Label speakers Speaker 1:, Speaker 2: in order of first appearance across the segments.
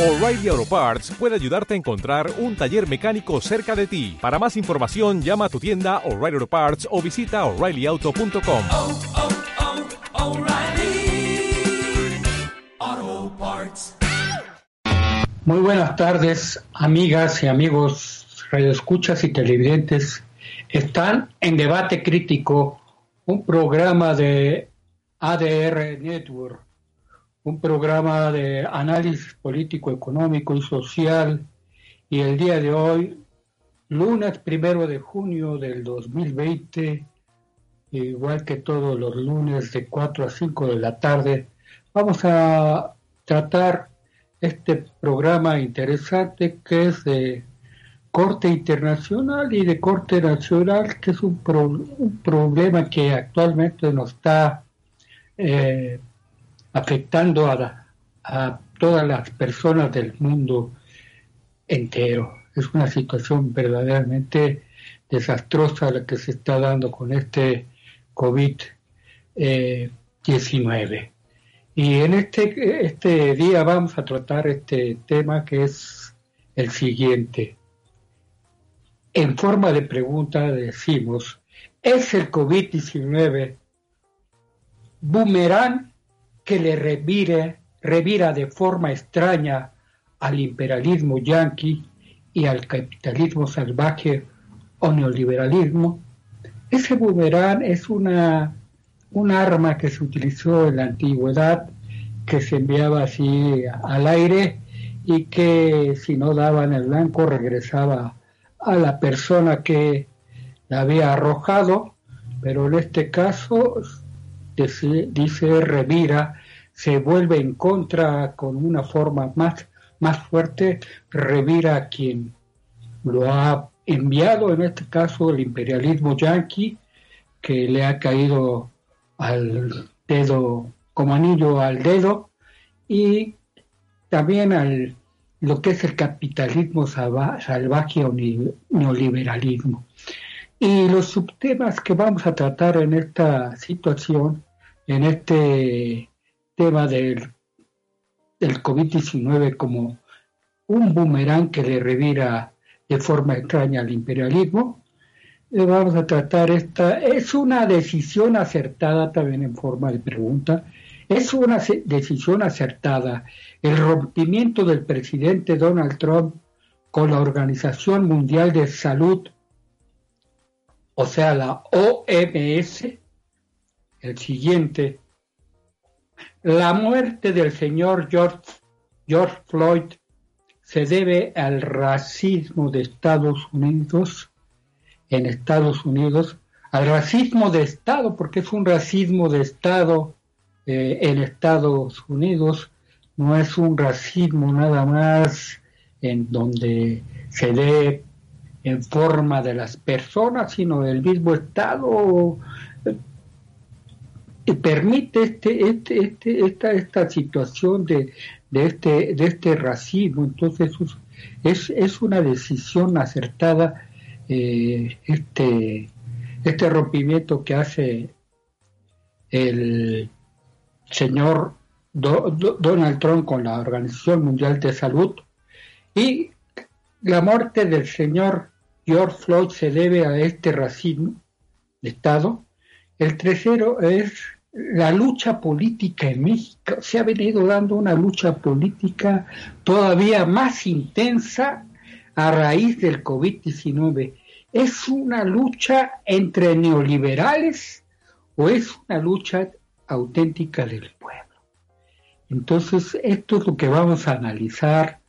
Speaker 1: O'Reilly Auto Parts puede ayudarte a encontrar un taller mecánico cerca de ti. Para más información, llama a tu tienda O'Reilly Auto Parts o visita oreillyauto.com.
Speaker 2: oh, oh, Parts.
Speaker 3: Muy buenas tardes, amigas y amigos radioescuchas y televidentes. Están en Debate Crítico, un programa de ADR Network, un programa de análisis político, económico y social. Y el día de hoy, lunes primero de junio del 2020, igual que todos los lunes de 4 a 5 de la tarde, vamos a tratar este programa interesante que es de corte internacional y de corte nacional, que es un, pro, un problema que actualmente nos está eh, afectando a, todas las personas del mundo entero. Es una situación verdaderamente desastrosa la que se está dando con este COVID-19. y en este, este día vamos a tratar este tema que es el siguiente. En forma de pregunta decimos, ¿es el COVID-19 boomerang que le revire, revira de forma extraña al imperialismo yanqui y al capitalismo salvaje o neoliberalismo? Ese boomerang es una, un arma que se utilizó en la antigüedad, que se enviaba así al aire y que si no daban el blanco regresaba a la persona que la había arrojado, pero en este caso dice, dice revira, se vuelve en contra con una forma más, más fuerte, revira a quien lo ha enviado, en este caso el imperialismo yanqui, que le ha caído al dedo, como anillo al dedo, y también al lo que es el capitalismo salvaje o neoliberalismo. Y los subtemas que vamos a tratar en esta situación, en este tema del, del COVID-19 como un boomerang que le revira de forma extraña al imperialismo, eh, vamos a tratar esta, es una decisión acertada también en forma de pregunta, es una decisión acertada el rompimiento del presidente Donald Trump con la Organización Mundial de Salud, o sea, la OMS, el siguiente, la muerte del señor George, George Floyd se debe al racismo de Estados Unidos, en Estados Unidos, al racismo de Estado, porque es un racismo de Estado eh, en Estados Unidos, no es un racismo nada más en donde se dé en forma de las personas, sino del mismo Estado permite este, este, este, esta, esta situación de, de, este, de este racismo. Entonces es, es una decisión acertada eh, este, este rompimiento que hace el señor Do, Do, Donald Trump con la Organización Mundial de Salud y la muerte del señor George Floyd se debe a este racismo de Estado. El tercero es la lucha política en México. Se ha venido dando una lucha política todavía más intensa a raíz del COVID-19. ¿Es una lucha entre neoliberales o es una lucha auténtica del pueblo? Entonces, esto es lo que vamos a analizar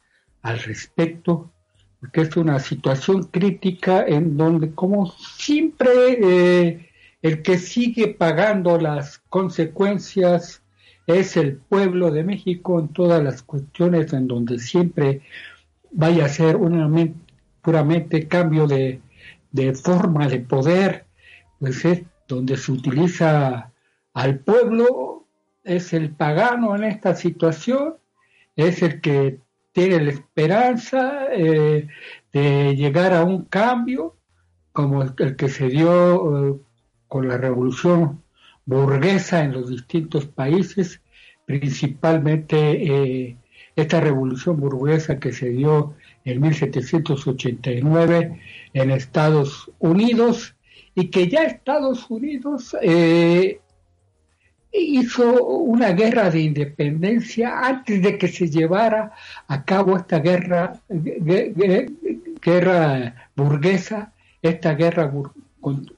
Speaker 3: al respecto, porque es una situación crítica en donde, como siempre, eh, el que sigue pagando las consecuencias es el pueblo de México en todas las cuestiones en donde siempre vaya a ser una, puramente cambio de, de forma de poder, pues es donde se utiliza al pueblo es el pagano en esta situación, es el que tiene la esperanza eh, de llegar a un cambio como el, que se dio eh, con la revolución burguesa en los distintos países, principalmente eh, esta revolución burguesa que se dio en 1789 en Estados Unidos y que ya Estados Unidos eh, hizo una guerra de independencia antes de que se llevara a cabo esta guerra, guerra burguesa, esta guerra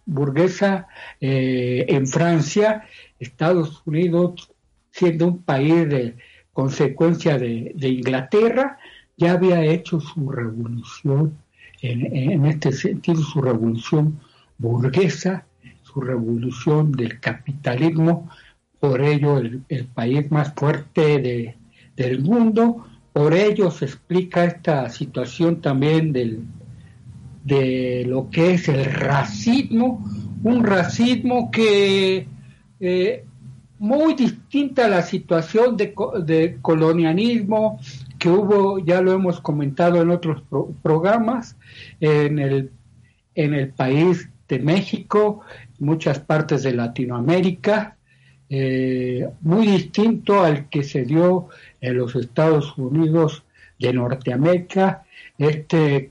Speaker 3: burguesa eh, en Francia, Estados Unidos siendo un país de consecuencia de, Inglaterra, ya había hecho su revolución, en, en este sentido su revolución burguesa, su revolución del capitalismo, por ello el, país más fuerte del mundo, por ello se explica esta situación también del, de lo que es el racismo, un racismo que eh, muy distinta a la situación de, de, colonialismo que hubo, ya lo hemos comentado en otros programas, en el, en el país de México, muchas partes de Latinoamérica, eh, muy distinto al que se dio en los Estados Unidos de Norteamérica, este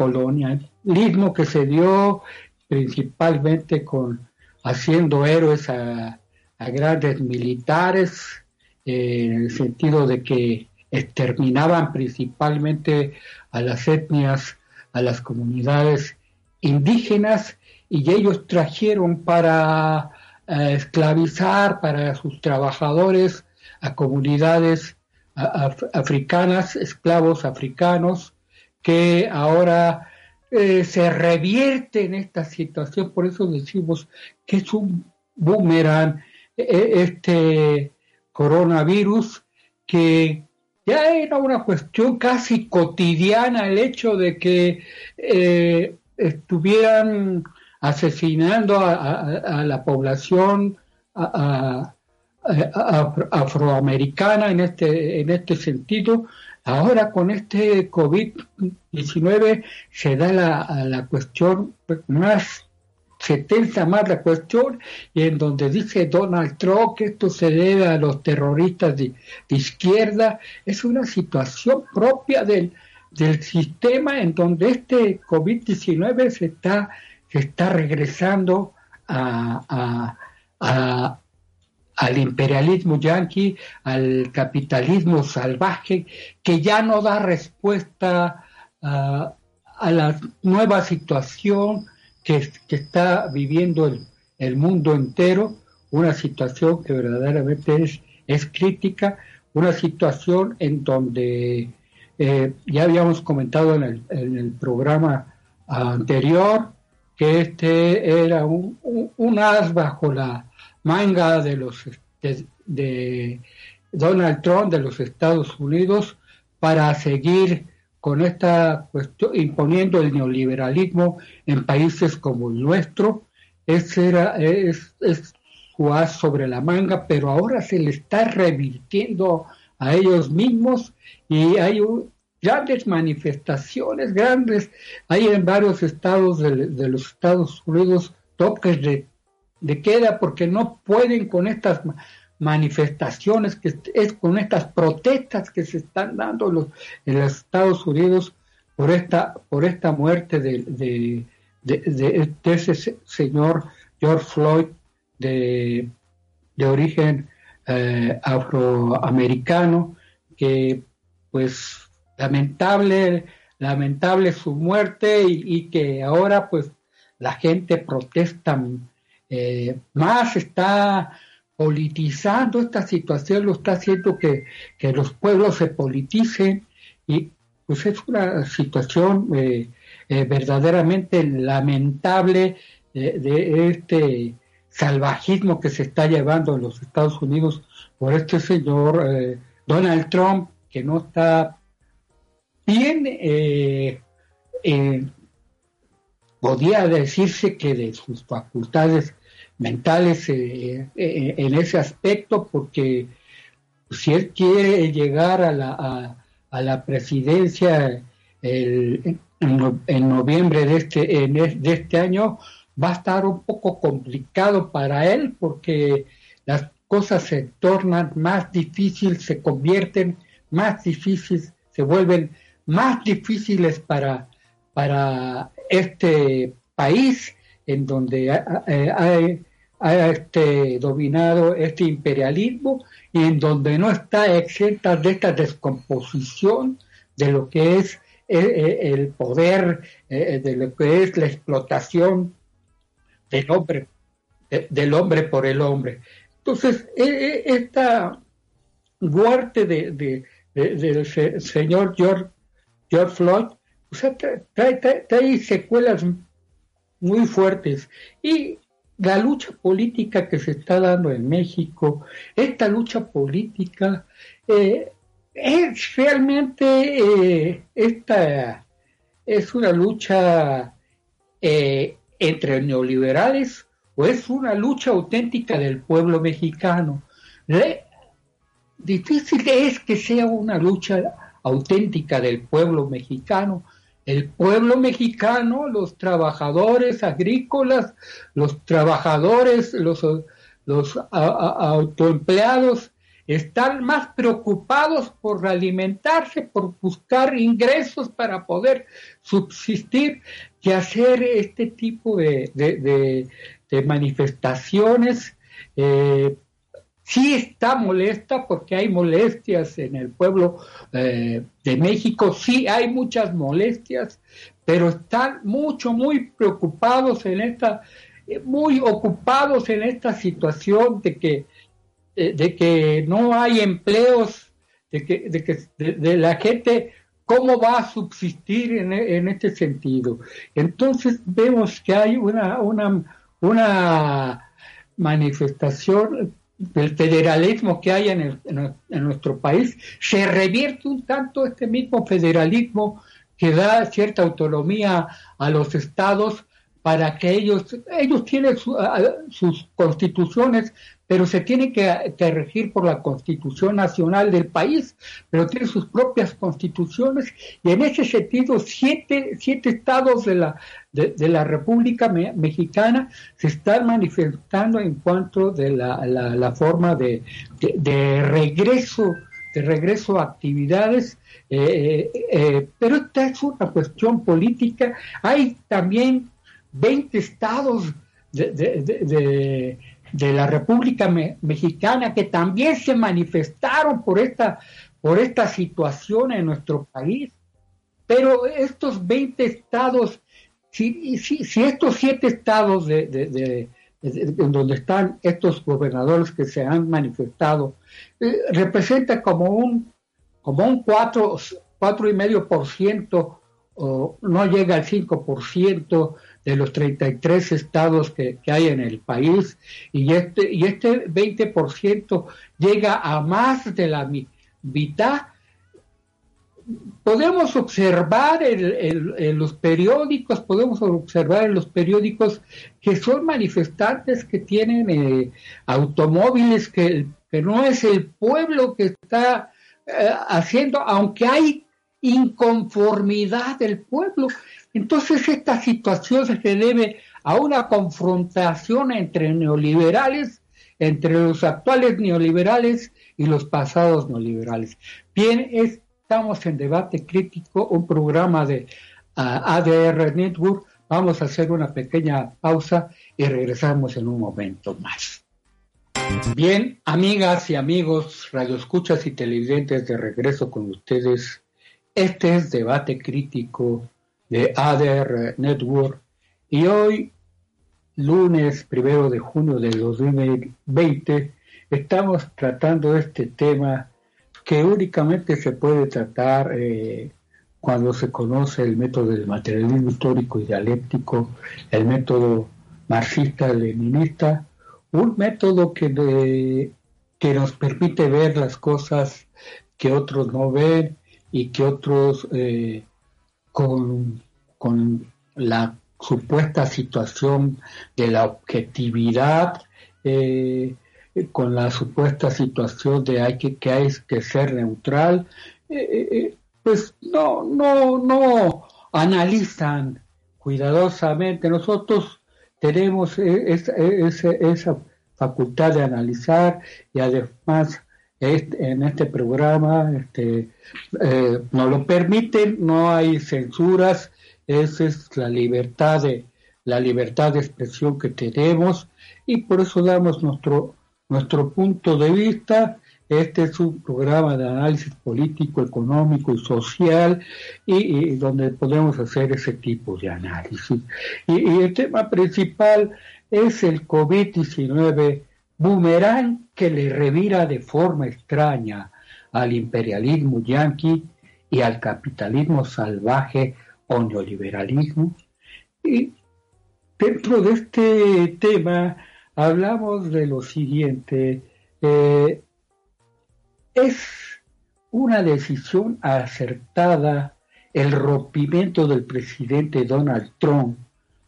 Speaker 3: colonialismo que se dio principalmente con haciendo héroes a, grandes militares, eh, en el sentido de que exterminaban principalmente a las etnias, a las comunidades indígenas, y ellos trajeron para esclavizar para sus trabajadores a comunidades africanas, esclavos africanos, que ahora eh, se revierte en esta situación, por eso decimos que es un boomerang e, e, este coronavirus que ya era una cuestión casi cotidiana el hecho de que eh, estuvieran asesinando a, la población afroamericana en este, en este sentido. Ahora con este COVID-19 se da la, la cuestión más se tensa más la cuestión y en donde dice Donald Trump que esto se debe a los terroristas de, izquierda, es una situación propia del, del sistema en donde este COVID-19 se está que está regresando a, al imperialismo yanqui, al capitalismo salvaje, que ya no da respuesta a, la nueva situación que, está viviendo el, el, mundo entero, una situación que verdaderamente es, crítica, una situación en donde eh, ya habíamos comentado en el, en el programa anterior, que este era un, un, as bajo la manga de los de, Donald Trump de los Estados Unidos para seguir con esta cuestión, imponiendo el neoliberalismo en países como el nuestro. Ese era, es, es as sobre la manga, pero ahora se le está revirtiendo a ellos mismos y hay un, grandes manifestaciones, grandes, hay en varios estados de, los Estados Unidos toques de, queda porque no pueden con estas manifestaciones, que es con estas protestas que se están dando los, en los Estados Unidos por esta, por esta muerte de, de, de, ese señor George Floyd de, origen eh, afroamericano, que pues lamentable, lamentable su muerte y, que ahora pues la gente protesta eh, más, está politizando esta situación, lo está haciendo que, los pueblos se politicen y pues es una situación eh, eh, verdaderamente lamentable de este salvajismo que se está llevando en los Estados Unidos por este señor Donald Trump, que no está Bien, podía decirse que de sus facultades mentales eh, en ese aspecto, porque si él quiere llegar a la, a, la presidencia en, noviembre de este, de este año, va a estar un poco complicado para él porque las cosas se tornan más difíciles, se convierten más difíciles, se vuelven más difíciles para, para este país en donde ha, este, dominado este imperialismo y en donde no está exenta de esta descomposición de lo que es eh, eh, el, poder, eh, de lo que es la explotación del hombre, del hombre por el hombre. Entonces, esta muerte de, del señor George, George Floyd trae, secuelas muy fuertes. Y la lucha política que se está dando en México, esta lucha política, eh, es realmente eh, esta es una lucha eh, entre neoliberales o es una lucha auténtica del pueblo mexicano. difícil es que sea una lucha auténtica del pueblo mexicano, el pueblo mexicano, los trabajadores agrícolas, los trabajadores, los, los autoempleados, están más preocupados por alimentarse, por buscar ingresos para poder subsistir, que hacer este tipo de, de, manifestaciones eh, sí está molesta porque hay molestias en el pueblo eh, de México, sí hay muchas molestias, pero están mucho, muy preocupados en esta, eh, muy ocupados en esta situación de que, eh, de que no hay empleos, de que, de que de, la gente cómo va a subsistir en, en, este sentido. Entonces vemos que hay una, una, una manifestación del federalismo que hay en, en, nuestro país, se revierte un tanto este mismo federalismo que da cierta autonomía a los estados para que ellos, ellos tienen sus constituciones, pero se tiene que, regir por la constitución nacional del país, pero tiene sus propias constituciones y en ese sentido siete, siete estados de la, de, la República Mexicana se están manifestando en cuanto de la, la, forma de, de, regreso de regreso a actividades, eh, eh, eh, pero esta es una cuestión política. Hay también 20 estados de, de la República Mexicana que también se manifestaron por esta, por esta situación en nuestro país. Pero estos 20 estados, si, si, si estos siete estados de, de, en donde están estos gobernadores que se han manifestado, eh, representa como un como un 4, cuatro y medio por ciento, o no llega al 5 por ciento de los 33 estados que, hay en el país y este, y este 20% llega a más de la mitad. Podemos observar en, los periódicos, podemos observar en los periódicos que son manifestantes que tienen eh, automóviles, que, que, no es el pueblo que está eh, haciendo, aunque hay inconformidad del pueblo. Entonces esta situación se debe a una confrontación entre neoliberales, entre los actuales neoliberales y los pasados neoliberales. Bien, estamos en debate crítico, un programa de ah, ADR Network. Vamos a hacer una pequeña pausa y regresamos en un momento más. Bien, amigas y amigos, radioescuchas y televidentes, de regreso con ustedes. Este es Debate Crítico de ADR Network. Y hoy, lunes primero de junio de 2020, estamos tratando este tema que únicamente se puede tratar eh, cuando se conoce el método del materialismo histórico y dialéctico, el método marxista-leninista, un método que, que nos permite ver las cosas que otros no ven y que otros eh, con, la supuesta situación de la objetividad, eh, con la supuesta situación de hay que, que hay que ser neutral, eh, eh, pues no, no, no analizan cuidadosamente. Nosotros tenemos esa, esa facultad de analizar y además en este programa, este, eh, nos lo permiten, no hay censuras, esa es la libertad de la libertad de expresión que tenemos y por eso damos nuestro nuestro punto de vista. Este es un programa de análisis político, económico y social y, donde podemos hacer ese tipo de análisis. Y, y el tema principal es el COVID-19 boomerang que le revira de forma extraña al imperialismo yanqui y al capitalismo salvaje o neoliberalismo. Y dentro de este tema hablamos de lo siguiente. Eh, es una decisión acertada el rompimiento del presidente Donald Trump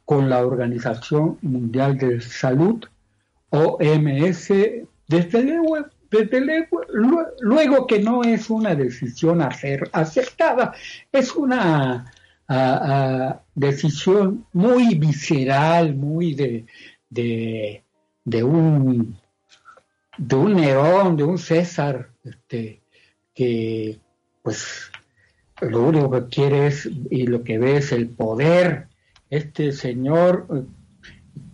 Speaker 3: con la Organización Mundial de Salud, OMS, desde luego, desde luego, que no es una decisión acertada, es una decisión muy visceral, muy de, de, un de un Nerón, de un César, este, que pues lo único que quiere es y lo que ve es el poder este señor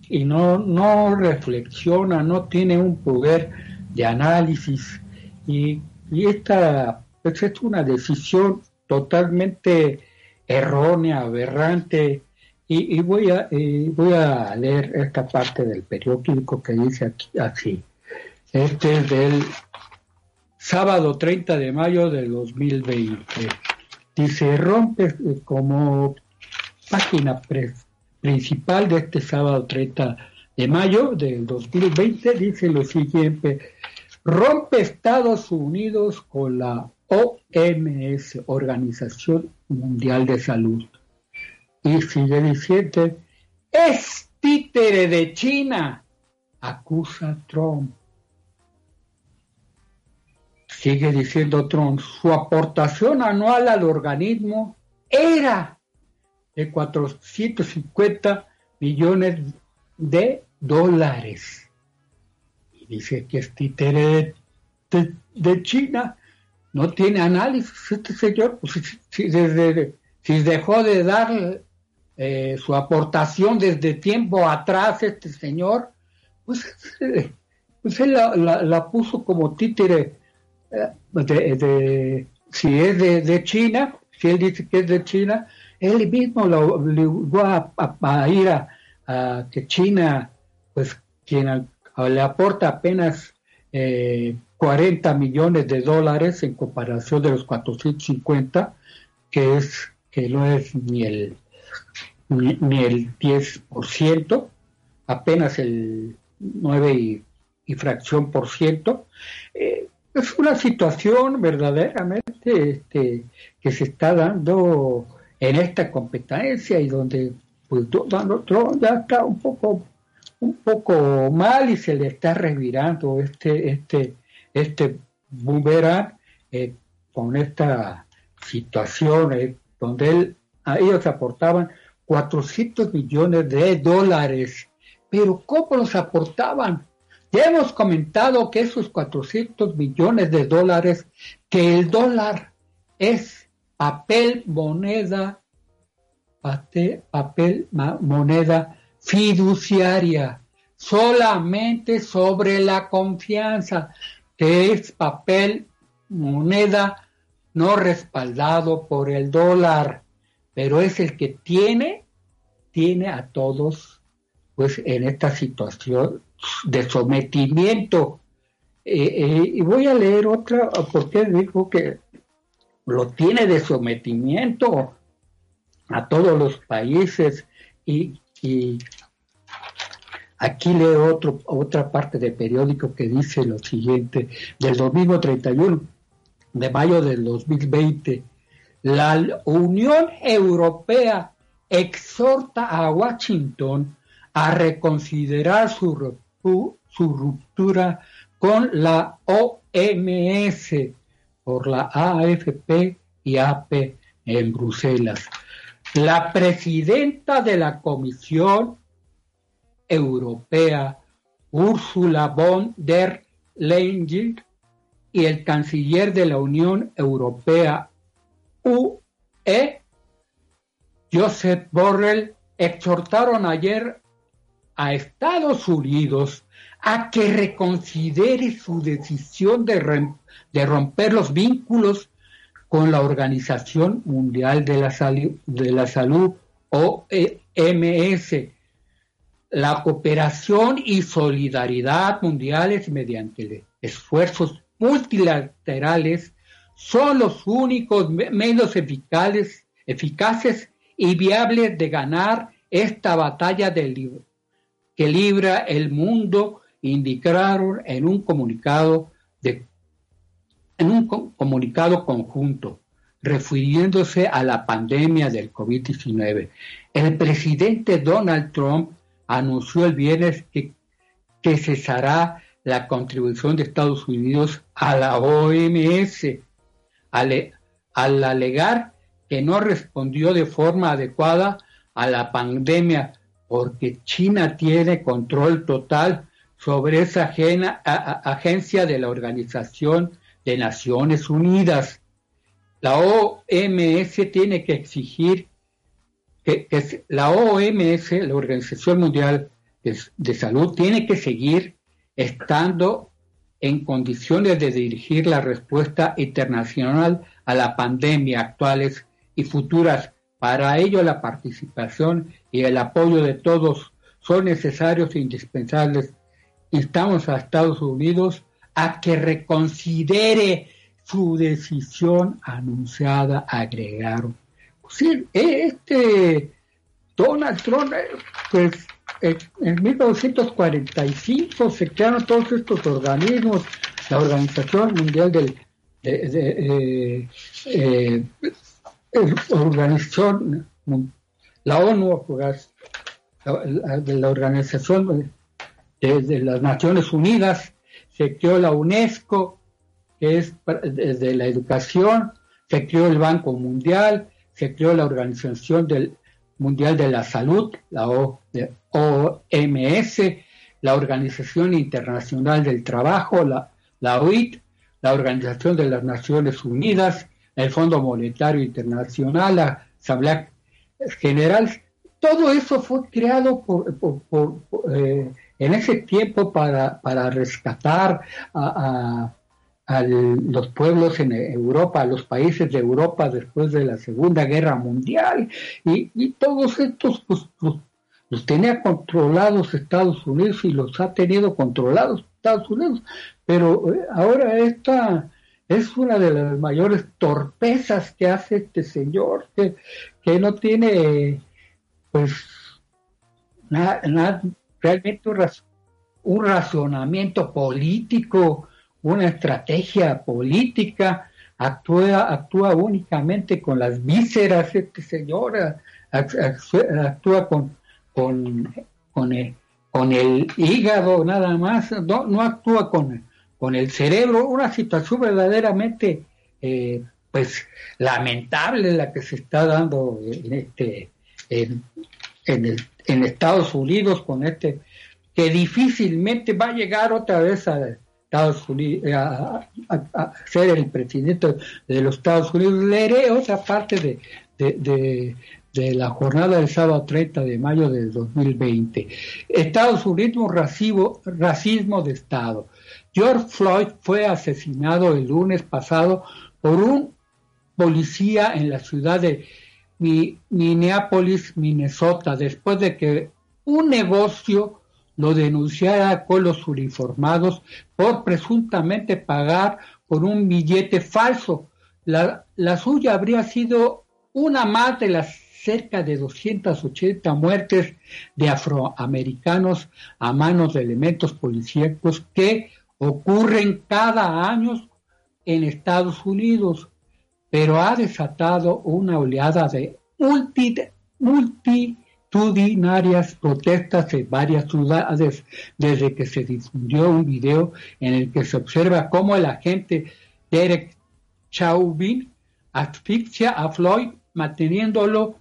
Speaker 3: y no, no reflexiona, no tiene un poder de análisis y, y esta pues, es una decisión totalmente errónea, aberrante y, voy, a, voy a leer esta parte del periódico que dice aquí así. Este es del sábado 30 de mayo de 2020. Dice, rompe como página principal de este sábado 30 de mayo del 2020, dice lo siguiente, rompe Estados Unidos con la OMS, Organización Mundial de Salud. Y sigue diciendo, es títere de China, acusa Trump. Sigue diciendo Trump, su aportación anual al organismo era de 450 millones de dólares. Y dice que es títere de, China. No tiene análisis este señor. Pues, si, desde, si dejó de dar eh, su aportación desde tiempo atrás este señor, pues, pues él la, puso como títere eh, de, si es de, China, si él dice que es de China, él mismo lo obligó a, ir a, que China, pues quien le aporta apenas eh, 40 millones de dólares en comparación de los 450, que es que no es ni el ni, el 10%, apenas el 9 y, fracción por ciento. Eh, es una situación verdaderamente este, que se está dando en esta competencia y donde pues Donald Trump ya está un poco un poco mal y se le está revirando este este este boomerang eh, con esta situación eh, donde él, a ellos aportaban 400 millones de dólares. Pero ¿cómo los aportaban? Ya hemos comentado que esos 400 millones de dólares, que el dólar es papel moneda, papel moneda fiduciaria, solamente sobre la confianza, que es papel moneda no respaldado por el dólar pero es el que tiene, tiene a todos pues en esta situación de sometimiento. Eh, eh, y voy a leer otra, porque dijo que lo tiene de sometimiento a todos los países y, aquí leo otro, otra parte del periódico que dice lo siguiente, del domingo 31 de mayo del 2020, la Unión Europea exhorta a Washington a reconsiderar su, ruptura con la OMS por la AFP y AP en Bruselas. La presidenta de la Comisión Europea, Ursula von der Leyen, y el canciller de la Unión Europea, UE, Joseph Borrell, exhortaron ayer a Estados Unidos a que reconsidere su decisión de, de romper los vínculos con la Organización Mundial de la, de la Salud, OMS, la cooperación y solidaridad mundiales mediante esfuerzos multilaterales son los únicos medios eficaces, eficaces y viables de ganar esta batalla que libra el mundo, indicaron en un comunicado de, en un comunicado conjunto refiriéndose a la pandemia del COVID-19. El presidente Donald Trump anunció el viernes que, que cesará la contribución de Estados Unidos a la OMS al, al alegar que no respondió de forma adecuada a la pandemia porque China tiene control total sobre esa agencia de la Organización de Naciones Unidas. La OMS tiene que exigir que, la OMS, la Organización Mundial de, Salud, tiene que seguir estando en condiciones de dirigir la respuesta internacional a la pandemia actuales y futuras. Para ello la participación y el apoyo de todos son necesarios e indispensables. Instamos a Estados Unidos a que reconsidere su decisión anunciada, agregaron. Sí, este Donald Trump, eh, pues en 1945 se crearon todos estos organismos, la Organización Mundial del de, eh, organización la ONU de la organización de, las Naciones Unidas se creó la UNESCO que es de la educación se creó el Banco Mundial se creó la Organización Mundial de la Salud, la OMS, la Organización Internacional del Trabajo, la, la OIT, la Organización de las Naciones Unidas, el Fondo Monetario Internacional, la Asamblea General. Todo eso fue creado por, eh, en ese tiempo para, para rescatar a los pueblos en Europa, a los países de Europa después de la Segunda Guerra Mundial, y, todos estos pues, los, tenía controlados Estados Unidos y los ha tenido controlados Estados Unidos, pero eh, ahora esta es una de las mayores torpezas que hace este señor, que no tiene pues nada, realmente un, un razonamiento político una estrategia política, actúa, actúa únicamente con las vísceras, este señor actúa con, con, con, el, con el hígado nada más, no, no actúa con, con el cerebro, una situación verdaderamente eh, pues lamentable la que se está dando en este en, en, en Estados Unidos con este que difícilmente va a llegar otra vez a, Estados Unidos, a, ser el presidente de los Estados Unidos. Leeré otra parte de, de, la jornada del sábado 30 de mayo de 2020. Estados Unidos, racismo, racismo de Estado. George Floyd fue asesinado el lunes pasado por un policía en la ciudad de Minneapolis, Minnesota, después de que un negocio lo denunciara con los uniformados por presuntamente pagar por un billete falso. La, suya habría sido una más de las cerca de 280 muertes de afroamericanos a manos de elementos policíacos que ocurren cada año en Estados Unidos, pero ha desatado una oleada de multi, multi multitudinarias protestas en varias ciudades desde que se difundió un video en el que se observa cómo el agente Derek Chauvin asfixia a Floyd manteniéndolo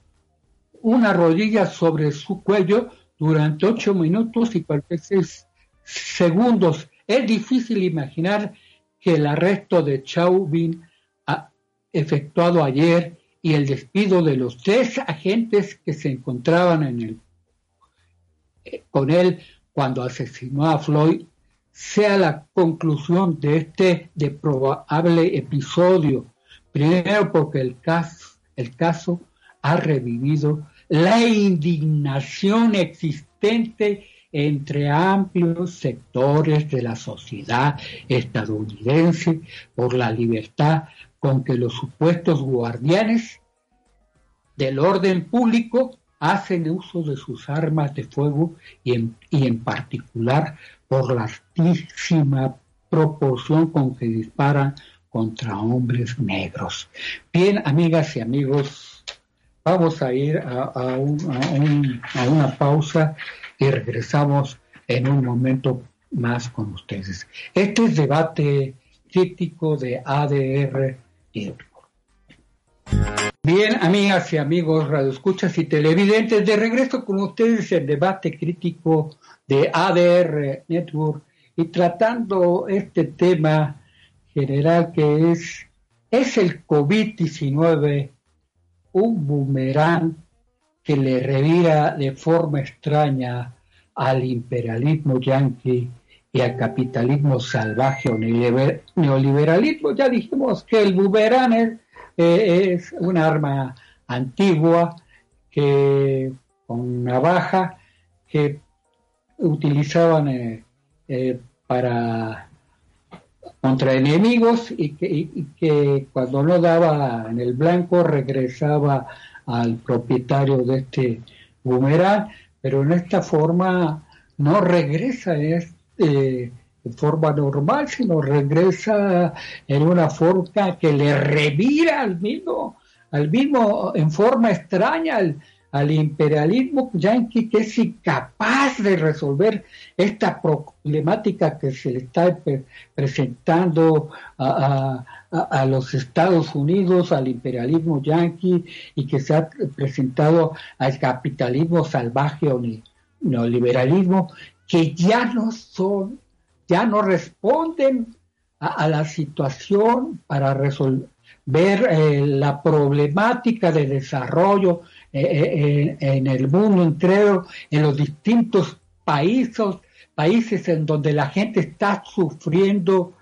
Speaker 3: una rodilla sobre su cuello durante ocho minutos y 46 segundos. Es difícil imaginar que el arresto de Chauvin ha efectuado ayer y el despido de los tres agentes que se encontraban en el, eh, con él cuando asesinó a Floyd sea la conclusión de este de probable episodio. Primero porque el caso, el caso ha revivido la indignación existente entre amplios sectores de la sociedad estadounidense por la libertad con que los supuestos guardianes del orden público hacen uso de sus armas de fuego y en, y en particular por la altísima proporción con que disparan contra hombres negros. Bien, amigas y amigos, vamos a ir a, a, un, a una pausa y regresamos en un momento más con ustedes. Este es debate crítico de ADR Bien, amigas y amigos, radioescuchas y televidentes, de regreso con ustedes el debate crítico de ADR Network y tratando este tema general que es, ¿es el COVID-19 un boomerang que le revira de forma extraña al imperialismo yanqui capitalismo salvaje o neoliberalismo. Ya dijimos que el boomerang es, eh, es un arma antigua que con navaja que utilizaban eh, eh, para contra enemigos y que, y que, cuando no daba en el blanco regresaba al propietario de este boomerang, pero en esta forma no regresa en, este, en forma normal, sino regresa en una forma que le revira al mismo, al mismo en forma extraña al, al imperialismo yanqui que es incapaz de resolver esta problemática que se le está presentando a, a, los Estados Unidos, al imperialismo yanqui y que se ha presentado al capitalismo salvaje o neoliberalismo, que ya no son, ya no responden a, la situación para resolver eh, la problemática de desarrollo eh, eh, en el mundo entero, en los distintos países, países en donde la gente está sufriendo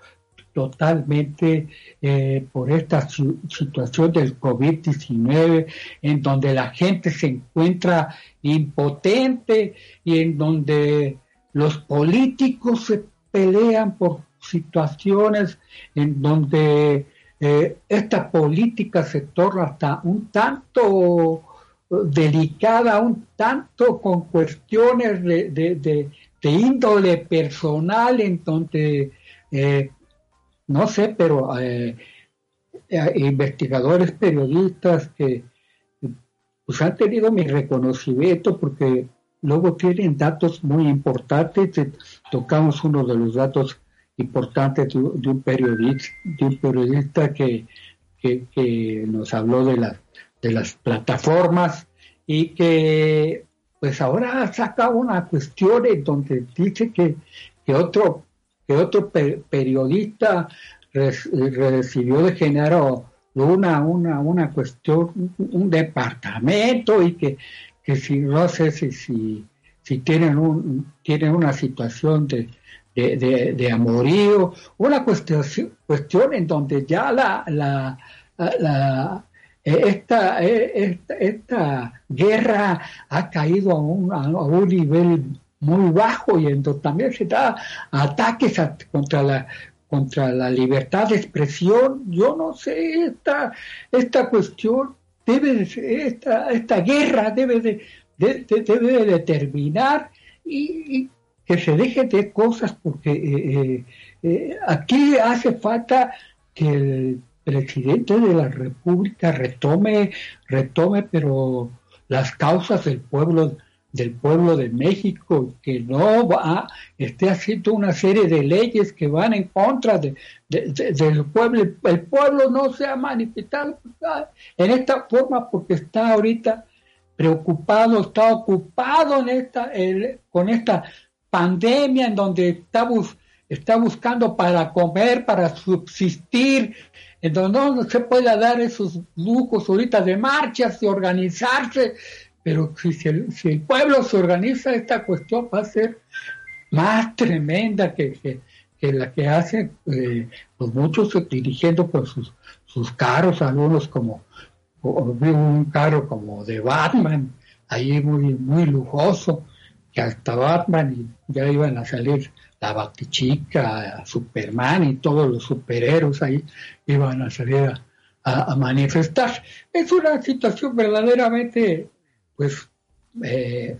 Speaker 3: totalmente eh, por esta situación del COVID-19, en donde la gente se encuentra impotente y en donde los políticos se pelean por situaciones en donde esta política se torna hasta un tanto delicada un tanto con cuestiones de, índole personal, entonces, eh, no sé, pero eh, eh, investigadores periodistas que pues han tenido mi reconocimiento porque luego tienen datos muy importantes, tocamos uno de los datos importantes de, un periodista, de un periodista que, que, nos habló de las de las plataformas y que pues ahora saca una cuestión en donde dice que, que otro que otro periodista recibió de género una, una, una cuestión, un, departamento y que, que si no sé si, si, si tienen, un, tienen una situación de, de, de, amorío, una cuestión, cuestión en donde ya la, la, la, eh, esta, eh, esta, esta, guerra ha caído a un, a un nivel muy bajo y entonces también se da ataques contra la contra la libertad de expresión. Yo no sé, esta, esta cuestión debe de, esta, esta guerra debe de, debe de terminar y, que se deje de cosas porque eh, aquí hace falta que el presidente de la República retome, retome, pero las causas del pueblo del pueblo de México, que no va, esté haciendo una serie de leyes que van en contra de, del pueblo. El pueblo no se ha manifestado en esta forma porque está ahorita preocupado, está ocupado en esta, con esta pandemia en donde estamos está buscando para comer, para subsistir, en donde no se pueda dar esos lujos ahorita de marchas, de organizarse, pero si, si el pueblo se organiza, esta cuestión va a ser más tremenda que, la que hacen eh, pues muchos dirigiendo por sus, sus carros, algunos como un carro como de Batman, ahí muy, muy lujoso, que hasta Batman ya iban a salir la Batichica, Superman y todos los superhéroes ahí iban a salir a, manifestar. Es una situación verdaderamente, pues, eh,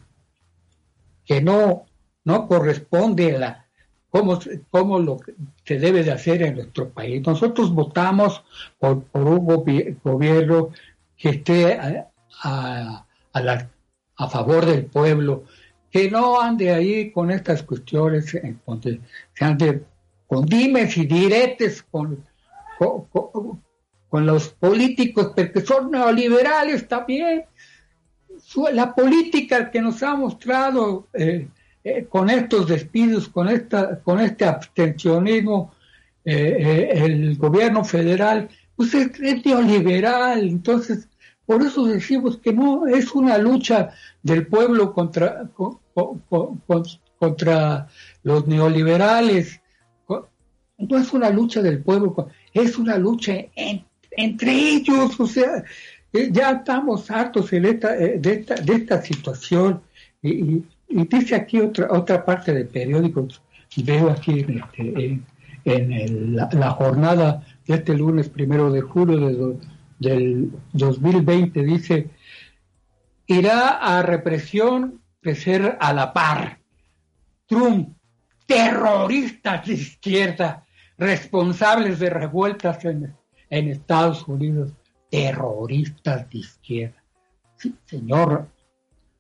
Speaker 3: que no, no corresponde a la, cómo, cómo lo que se debe de hacer en nuestro país. Nosotros votamos por, un gobierno que esté a, a, favor del pueblo, que no ande ahí con estas cuestiones, eh, donde se ande con dimes y diretes con, con, los políticos, porque son neoliberales también. La política que nos ha mostrado eh, eh, con estos despidos, con, esta, con este abstencionismo, eh, el gobierno federal, pues es, neoliberal. Entonces, por eso decimos que no es una lucha del pueblo contra, contra los neoliberales. No es una lucha del pueblo, es una lucha entre ellos. O sea, ya estamos hartos de esta, de esta, de esta situación. y, y dice aquí otra, otra parte del periódico, veo aquí en, este, en, la, jornada de este lunes primero de julio de del 2020, dice, irá a represión crecer a la par. Trump, terroristas de izquierda, responsables de revueltas en, en Estados Unidos, terroristas de izquierda. Sí, señor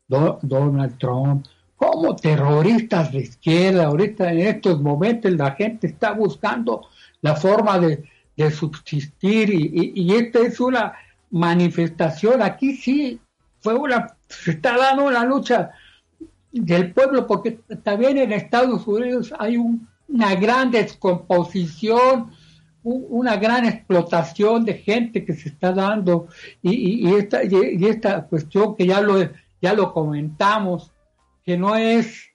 Speaker 3: Donald Trump, como terroristas de izquierda. Ahorita en estos momentos la gente está buscando la forma de, subsistir y, esta es una manifestación. Aquí sí fue una, se está dando una lucha del pueblo porque también en Estados Unidos hay una gran descomposición, una gran explotación de gente que se está dando y, esta, y, esta cuestión que ya lo, ya lo comentamos que no es,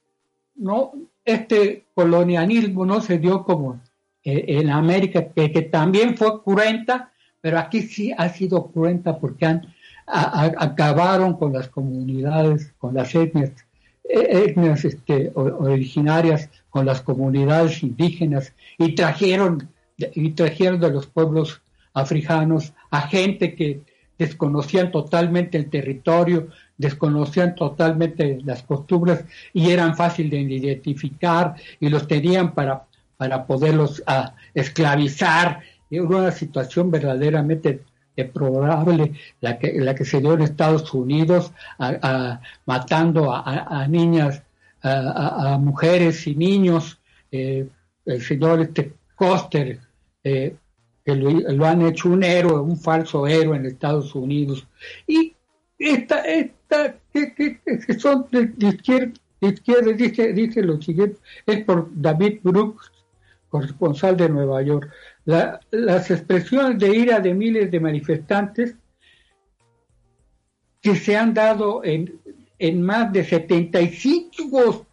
Speaker 3: no, este colonialismo no se dio como eh, en América, que, también fue cruenta, pero aquí sí ha sido cruenta porque han, acabaron con las comunidades, con las etnias, e, etnias este, originarias, con las comunidades indígenas y trajeron, y trajeron de los pueblos africanos a gente que desconocían totalmente el territorio, desconocían totalmente las costumbres y eran fáciles de identificar y los tenían para, para poderlos ah, esclavizar. Era una situación verdaderamente probable la que, la que se dio en Estados Unidos, matando a, niñas, a, mujeres y niños. Eh, el señor este Coster, eh, que lo, han hecho un héroe, un falso héroe en Estados Unidos. Y esta, esta que, son de, izquierda, izquierda dice, dice lo siguiente, es por David Brooks, corresponsal de Nueva York. las expresiones de ira de miles de manifestantes que se han dado en, en más de 75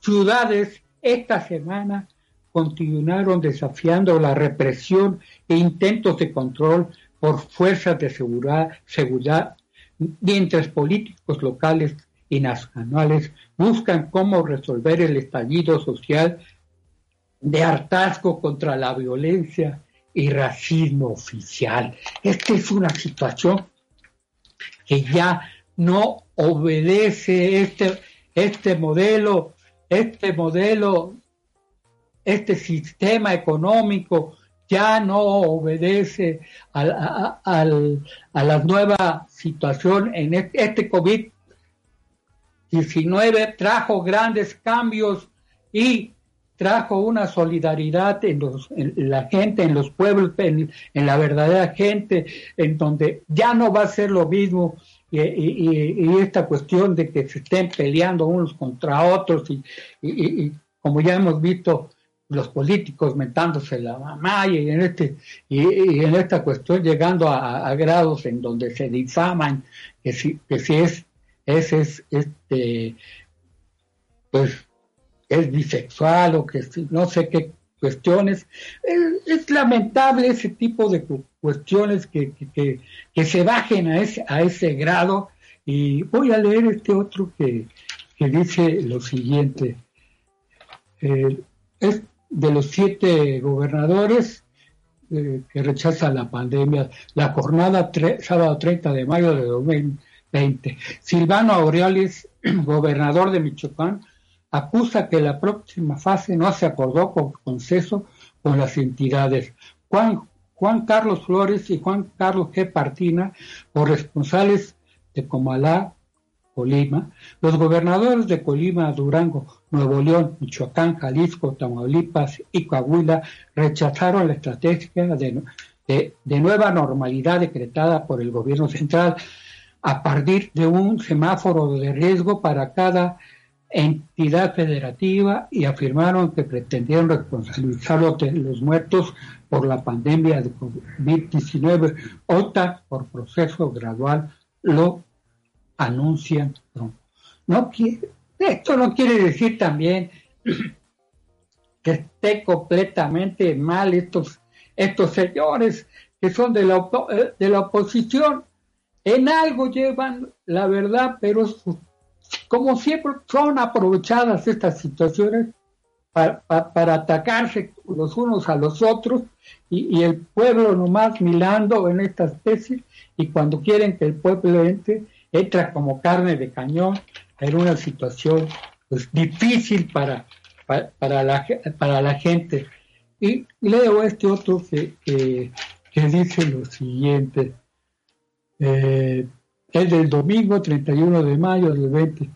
Speaker 3: ciudades esta semana continuaron desafiando la represión e intentos de control por fuerzas de seguridad, seguridad mientras políticos locales y nacionales buscan cómo resolver el estallido social de hartazgo contra la violencia y racismo oficial. Esta es una situación que ya no obedece este, este modelo, este modelo, este sistema económico ya no obedece a, la nueva situación en este, COVID-19 trajo grandes cambios y trajo una solidaridad en, la gente, en los pueblos, en, la verdadera gente, en donde ya no va a ser lo mismo y, esta cuestión de que se estén peleando unos contra otros y, como ya hemos visto los políticos mentándose la mamá y en este y, en esta cuestión llegando a, grados en donde se difaman que si que si es es, es este pues es bisexual o que no sé qué cuestiones. Es, lamentable ese tipo de cuestiones que, que, que, se bajen a ese a ese grado. Y voy a leer este otro que, que dice lo siguiente. Eh, es de los siete gobernadores eh, que rechazan la pandemia, la jornada sábado 30 de mayo de 2020. Silvano Aureoles, gobernador de Michoacán, acusa que la próxima fase no se acordó con consenso con las entidades. Juan, Juan Carlos Flores y Juan Carlos G. Partina, corresponsales de Comalá, Colima, los gobernadores de Colima, Durango, Nuevo León, Michoacán, Jalisco, Tamaulipas y Coahuila rechazaron la estrategia de, nueva normalidad decretada por el gobierno central a partir de un semáforo de riesgo para cada entidad federativa y afirmaron que pretendieron responsabilizar los muertos por la pandemia de COVID-19. OTA, por proceso gradual, lo anuncian No esto no quiere decir también que esté completamente mal estos, estos señores que son de la, eh, de la oposición. En algo llevan la verdad, pero como siempre son aprovechadas estas situaciones para, atacarse los unos a los otros y, y, el pueblo nomás mirando en esta especie y cuando quieren que el pueblo entre, entra como carne de cañón en una situación pues, difícil para, para, la, para la gente. Y leo este otro que, que, dice lo siguiente. Eh, es del domingo 31 de mayo del 20.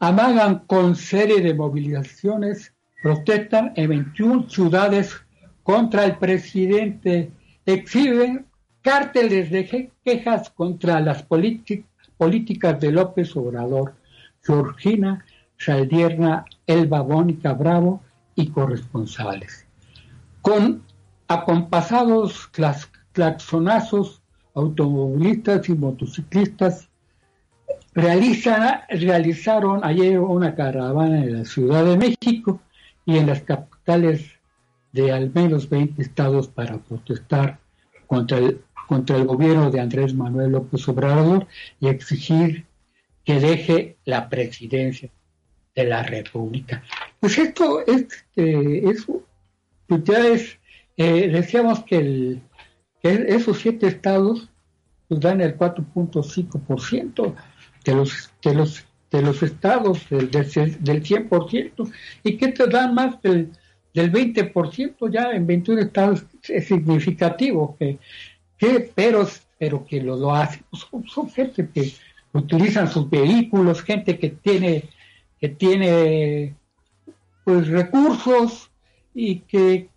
Speaker 3: Amagan con serie de movilizaciones, protestan en 21 ciudades contra el presidente, exhiben cárteles de quejas contra las políticas de López Obrador, Georgina Saldierna, Elba Bónica Bravo y corresponsales. Con acompasados claxonazos, automovilistas y motociclistas realizan, realizaron ayer una caravana en la Ciudad de México y en las capitales de al menos 20 estados para protestar contra el contra el gobierno de Andrés Manuel López Obrador y exigir que deje la presidencia de la República. Pues esto es, eh, pues ya es, eh, decíamos que, el, esos siete estados pues dan el 4.5% de los, de los de los estados del, del, 100% y que te dan más del, del 20% ya en 21 estados es significativo que pero, pero que lo, lo hacen, son, gente que utilizan sus vehículos, gente que tiene, que tiene pues recursos y que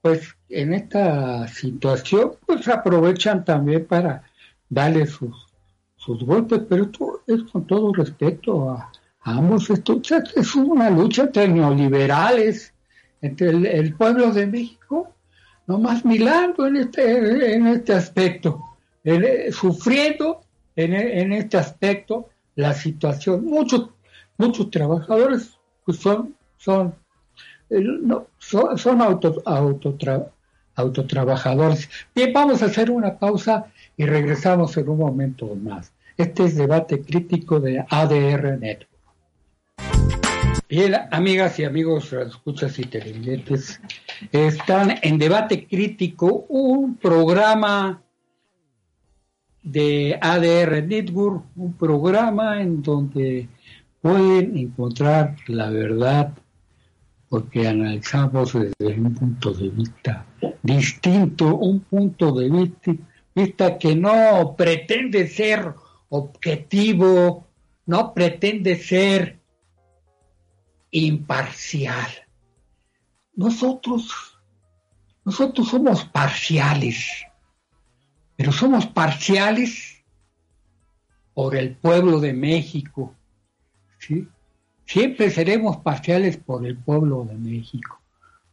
Speaker 3: pues en esta situación pues aprovechan también para darle sus, sus golpes, pero esto es con todo respeto a, ambos, esto es una lucha entre neoliberales, entre el pueblo de México no más milagro en este, en este aspecto, sufriendo en, este aspecto la situación. Muchos, muchos trabajadores pues son, son, no, son, son auto, autotrabajadores. Bien, vamos a hacer una pausa y regresamos en un momento más. Este es debate crítico de ADR Network. Bien, amigas y amigos, escuchas y televidentes, están en debate crítico un programa de ADR Network, un programa en donde pueden encontrar la verdad porque analizamos desde un punto de vista distinto, un punto de vista, vista que no pretende ser objetivo, no pretende ser imparcial. Nosotros, nosotros somos parciales, pero somos parciales por el pueblo de México, ¿sí? siempre seremos parciales por el pueblo de México.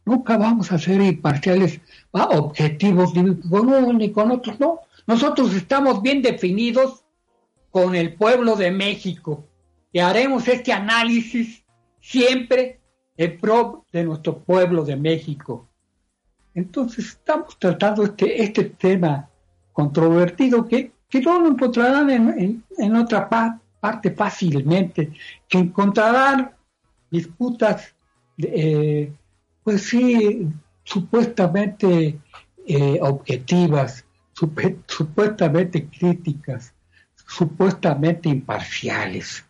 Speaker 3: Nunca vamos a ser imparciales, objetivos ni con uno ni con otros, no. Nosotros estamos bien definidos con el pueblo de México y haremos este análisis siempre en pro de nuestro pueblo de México. Entonces estamos tratando este, este tema controvertido que, que no lo encontrarán en, otra parte fácilmente, que encontrarán disputas, eh, pues sí, supuestamente eh, objetivas, supuestamente críticas, supuestamente imparciales.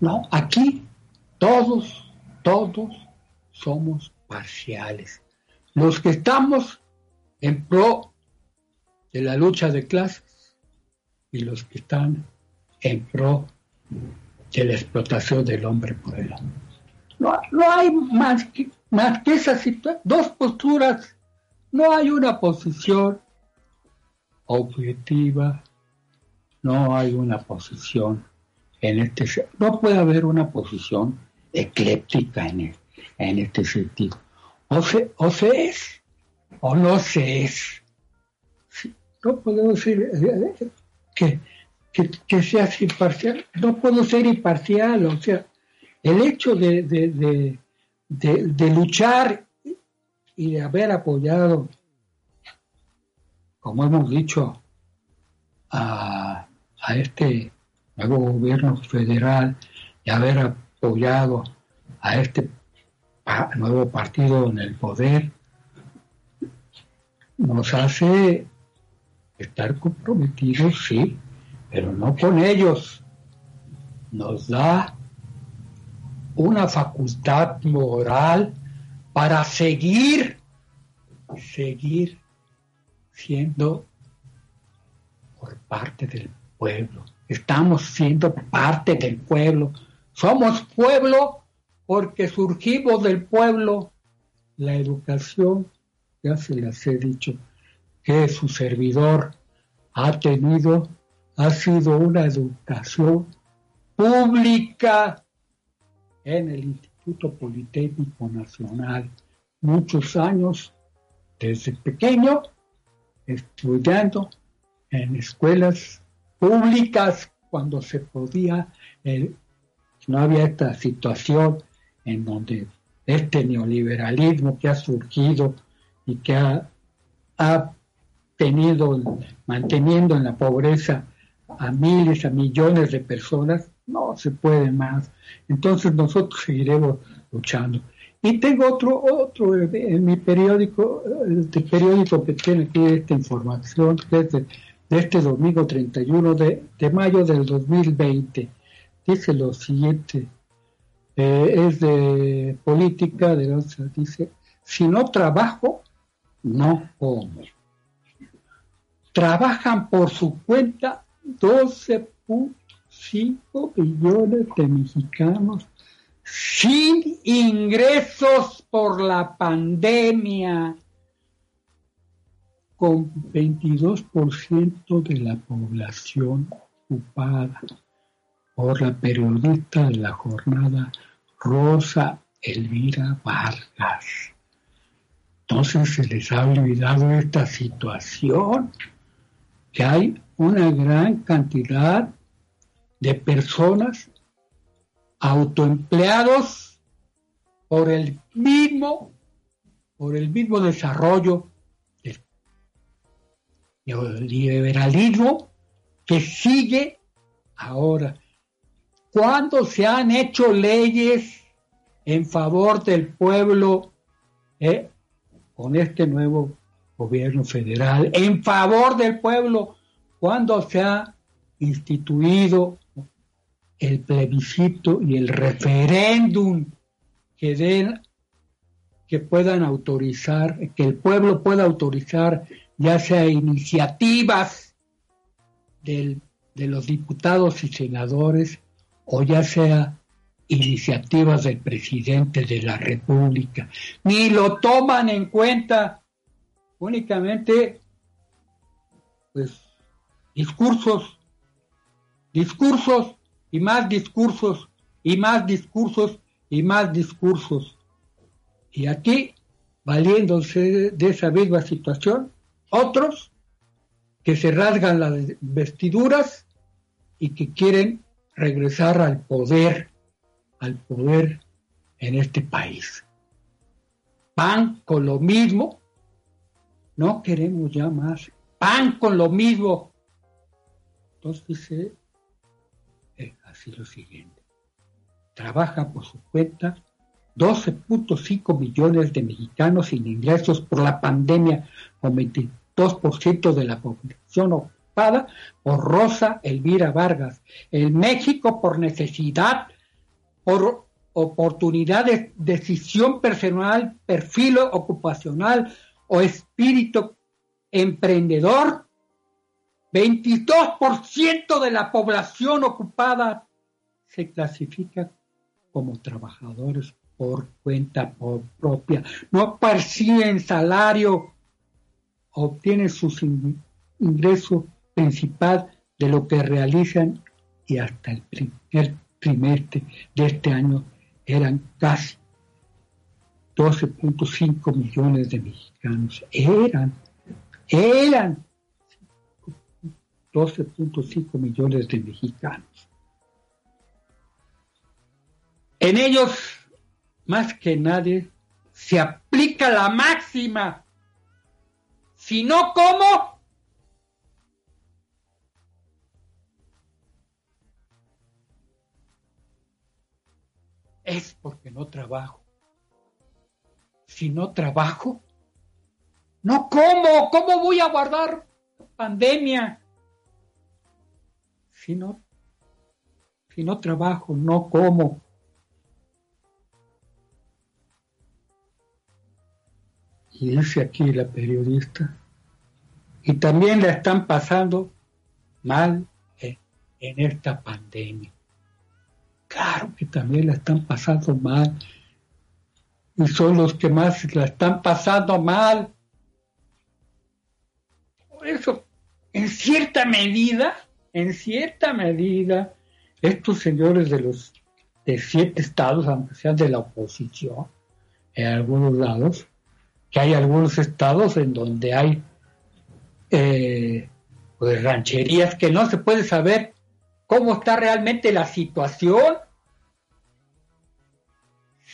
Speaker 3: No, aquí todos, todos somos parciales. Los que estamos en pro de la lucha de clases y los que están en pro de la explotación del hombre por el hombre. No, no hay más que, más que esas dos posturas, no hay una posición objetiva, no hay una posición en este no puede haber una posición ecléptica en, en este sentido. O se, o se es o no se es. No podemos decir eh, que, que, que, seas imparcial, no puedo ser imparcial, o sea, el hecho de, de, de, de luchar y de haber apoyado como hemos dicho, a, este nuevo gobierno federal y haber apoyado a este nuevo partido en el poder, nos hace estar comprometidos, sí, pero no con ellos. Nos da una facultad moral para seguir, seguir siendo por parte del pueblo. Estamos siendo parte del pueblo. Somos pueblo porque surgimos del pueblo. La educación, ya se les he dicho, que su servidor ha tenido, ha sido una educación pública en el Instituto Politécnico Nacional. Muchos años, desde pequeño, estudiando en escuelas públicas cuando se podía, eh, no había esta situación en donde este neoliberalismo que ha surgido y que ha, ha tenido, manteniendo en la pobreza a miles, a millones de personas, no se puede más. Entonces nosotros seguiremos luchando. Y tengo otro, otro en mi periódico, el periódico que tiene aquí esta información, que es de, este domingo 31 de, de, mayo del 2020. Dice lo siguiente, eh, es de política, de dice, si no trabajo, no como. Trabajan por su cuenta 12.5 millones de mexicanos sin ingresos por la pandemia, con 22% de la población ocupada por la periodista de la jornada Rosa Elvira Vargas. Entonces se les ha olvidado esta situación, que hay una gran cantidad de personas autoempleados por el mismo, por el mismo desarrollo del neoliberalismo que sigue ahora. Cuando se han hecho leyes en favor del pueblo eh, con este nuevo gobierno federal, en favor del pueblo, cuando se ha instituido el plebiscito y el referéndum que den que puedan autorizar, que el pueblo pueda autorizar ya sea iniciativas de los diputados y senadores o ya sea iniciativas del presidente de la República. Ni lo toman en cuenta únicamente pues discursos, discursos y más discursos y más discursos y más discursos. Y aquí, valiéndose de esa misma situación, otros que se rasgan las vestiduras y que quieren regresar al poder, al poder en este país. Pan con lo mismo, no queremos ya más, pan con lo mismo. Entonces dice eh, así lo siguiente, trabaja por su cuenta 12.5 millones de mexicanos sin ingresos por la pandemia, con 22% de la población ocupada por Rosa Elvira Vargas. El México por necesidad, por oportunidades, decisión personal, perfil ocupacional o espíritu emprendedor. 22% de la población ocupada se clasifica como trabajadores por cuenta propia, no perciben salario, obtienen su ingreso principal de lo que realizan y hasta el primer trimestre de este año eran casi 12.5 millones de mexicanos. Eran, eran 12.5 millones de mexicanos. En ellos más que nadie, se aplica la máxima. Si no, ¿cómo? Es porque no trabajo. Si no trabajo, no como. ¿Cómo voy a guardar pandemia? Si no, si no trabajo, no como. y dice aquí la periodista, y también la están pasando mal en, esta pandemia. Claro que también la están pasando mal, y son los que más la están pasando mal. Por eso, en cierta medida, en cierta medida, estos señores de los de siete estados, aunque sean de la oposición, en algunos lados, que hay algunos estados en donde hay eh, pues, rancherías que no se puede saber cómo está realmente la situación.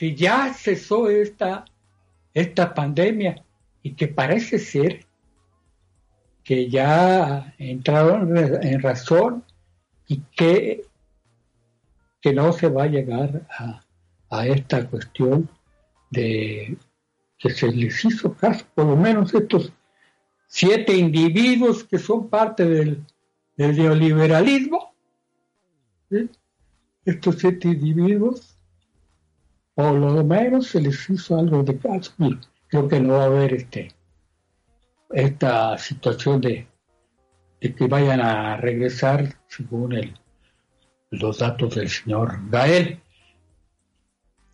Speaker 3: Si ya cesó esta, esta pandemia y que parece ser que ya entraron en razón y que, que no se va a llegar a, a esta cuestión de que se les hizo caso, por lo menos estos siete individuos que son parte del, neoliberalismo, estos siete individuos, por lo menos se les hizo algo de caso. creo que no va a haber este, esta situación de, de que vayan a regresar según el, los datos del señor Gael.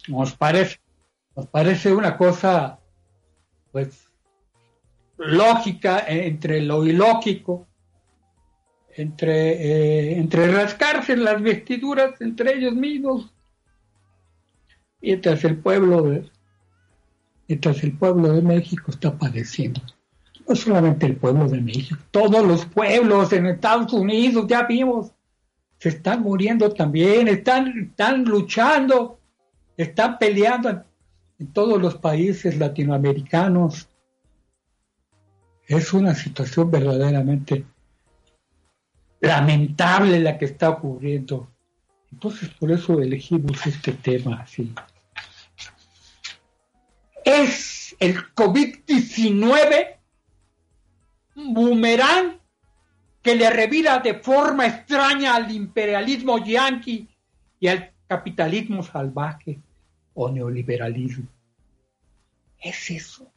Speaker 3: Nos parece nos parece una cosa, pues, lógica entre lo ilógico, entre, eh, entre rascarse las vestiduras entre ellos mismos, mientras el pueblo de, el pueblo de México está padeciendo. No solamente el pueblo de México, todos los pueblos en Estados Unidos, ya vimos, se están muriendo también, están, están luchando, están peleando en todos los países latinoamericanos. Es una situación verdaderamente lamentable la que está ocurriendo. Entonces por eso elegimos este tema así. Es el COVID-19 un boomerang que le revira de forma extraña al imperialismo yanqui y al capitalismo salvaje o neoliberalismo. Es eso.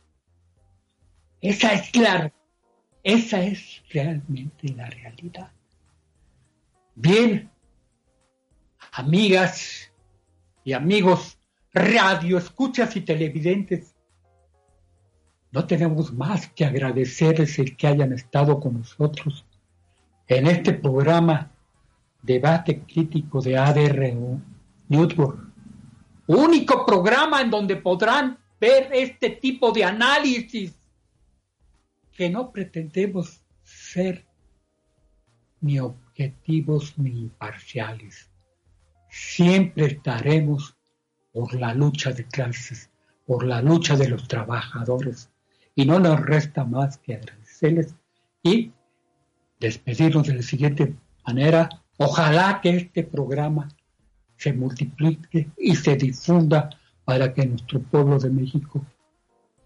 Speaker 3: Esa es claro. Esa es realmente la realidad. Bien, amigas y amigos, radio, escuchas y televidentes, no tenemos más que agradecerles el que hayan estado con nosotros en este programa Debate Crítico de ADRU Network. Único programa en donde podrán ver este tipo de análisis que no pretendemos ser ni objetivos ni imparciales. Siempre estaremos por la lucha de clases, por la lucha de los trabajadores. Y no nos resta más que agradecerles y despedirnos de la siguiente manera. Ojalá que este programa se multiplique y se difunda para que nuestro pueblo de México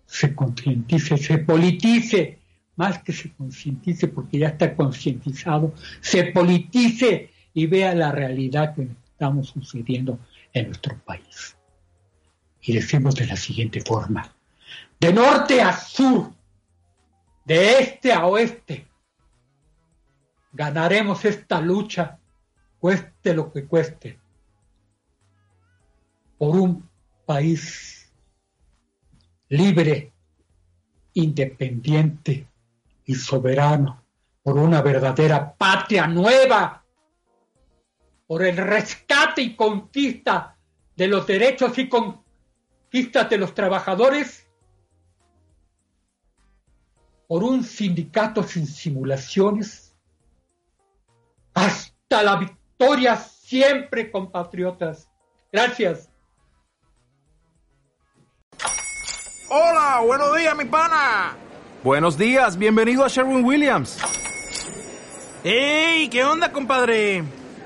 Speaker 3: se concientice, se politice, más que se concientice porque ya está concientizado, se politice y vea la realidad que estamos sucediendo en nuestro país. Y decimos de la siguiente forma, de norte a sur, de este a oeste, ganaremos esta lucha, cueste lo que cueste, por un país libre, independiente y soberano, por una verdadera patria nueva, por el rescate y conquista de los derechos y conquistas de los trabajadores, por un sindicato sin simulaciones, hasta la victoria siempre, compatriotas. Gracias.
Speaker 4: Hola, buenos días, mi pana.
Speaker 5: Buenos días, bienvenido a Sherwin Williams.
Speaker 4: ¡Ey! ¿Qué onda, compadre?